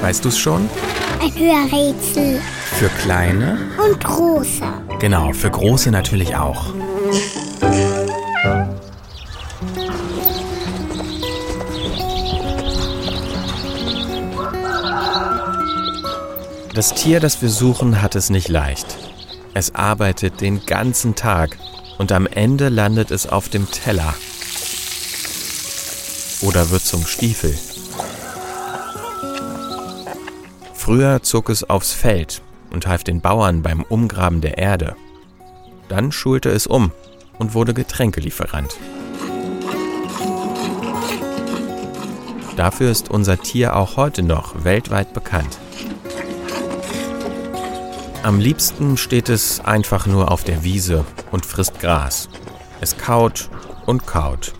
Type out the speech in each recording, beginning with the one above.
Weißt du es schon? Ein Hörrätsel. Für kleine? Und große. Genau, für große natürlich auch. Das Tier, das wir suchen, hat es nicht leicht. Es arbeitet den ganzen Tag und am Ende landet es auf dem Teller. Oder wird zum Stiefel. Früher zog es aufs Feld und half den Bauern beim Umgraben der Erde. Dann schulte es um und wurde Getränkelieferant. Dafür ist unser Tier auch heute noch weltweit bekannt. Am liebsten steht es einfach nur auf der Wiese und frisst Gras. Es kaut und kaut,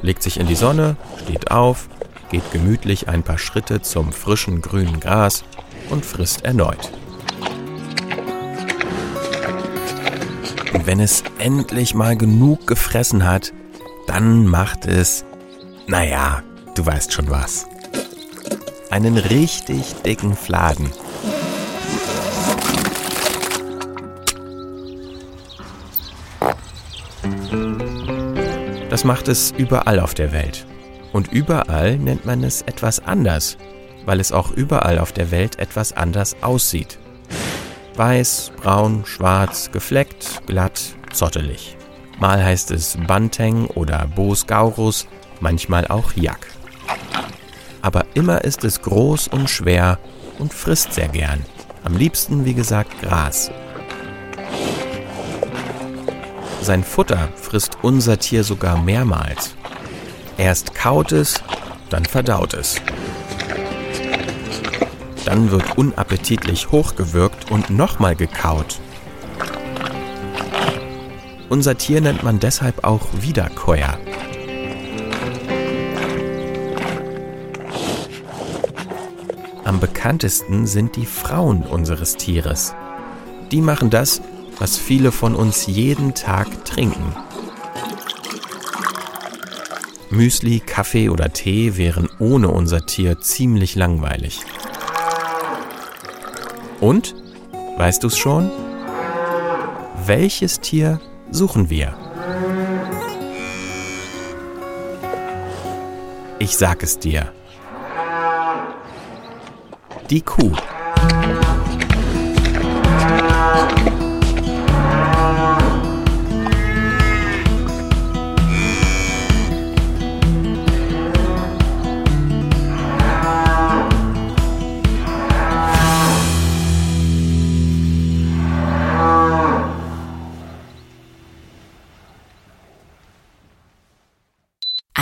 legt sich in die Sonne, steht auf, geht gemütlich ein paar Schritte zum frischen grünen Gras und frisst erneut. Und wenn es endlich mal genug gefressen hat, dann macht es, naja, du weißt schon was. Einen richtig dicken Fladen. Das macht es überall auf der Welt. Und überall nennt man es etwas anders, weil es auch überall auf der Welt etwas anders aussieht. Weiß, braun, schwarz, gefleckt, glatt, zottelig. Mal heißt es Banteng oder Bos Gaurus, manchmal auch Yak. Aber immer ist es groß und schwer und frisst sehr gern. Am liebsten, wie gesagt, Gras. Sein Futter frisst unser Tier sogar mehrmals. Erst kaut es, dann verdaut es. Dann wird unappetitlich hochgewürgt und nochmal gekaut. Unser Tier nennt man deshalb auch Wiederkäuer. Am bekanntesten sind die Frauen unseres Tieres. Die machen das, was viele von uns jeden Tag trinken. Müsli, Kaffee oder Tee wären ohne unser Tier ziemlich langweilig. Und? Weißt du's schon? Welches Tier suchen wir? Ich sag es dir. Die Kuh.